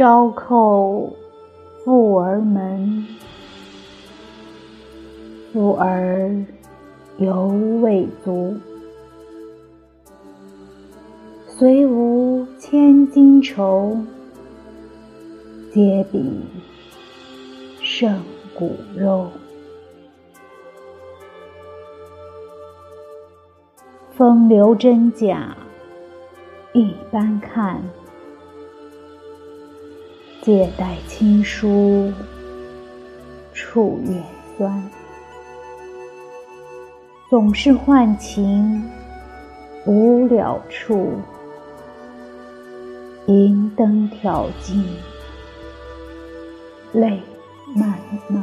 朝叩妇儿门，妇儿犹未足。虽无千金裘，皆比胜骨肉。风流真假一般看。借待亲疏处远酸，总是唤情无了处，银灯挑尽泪漫漫。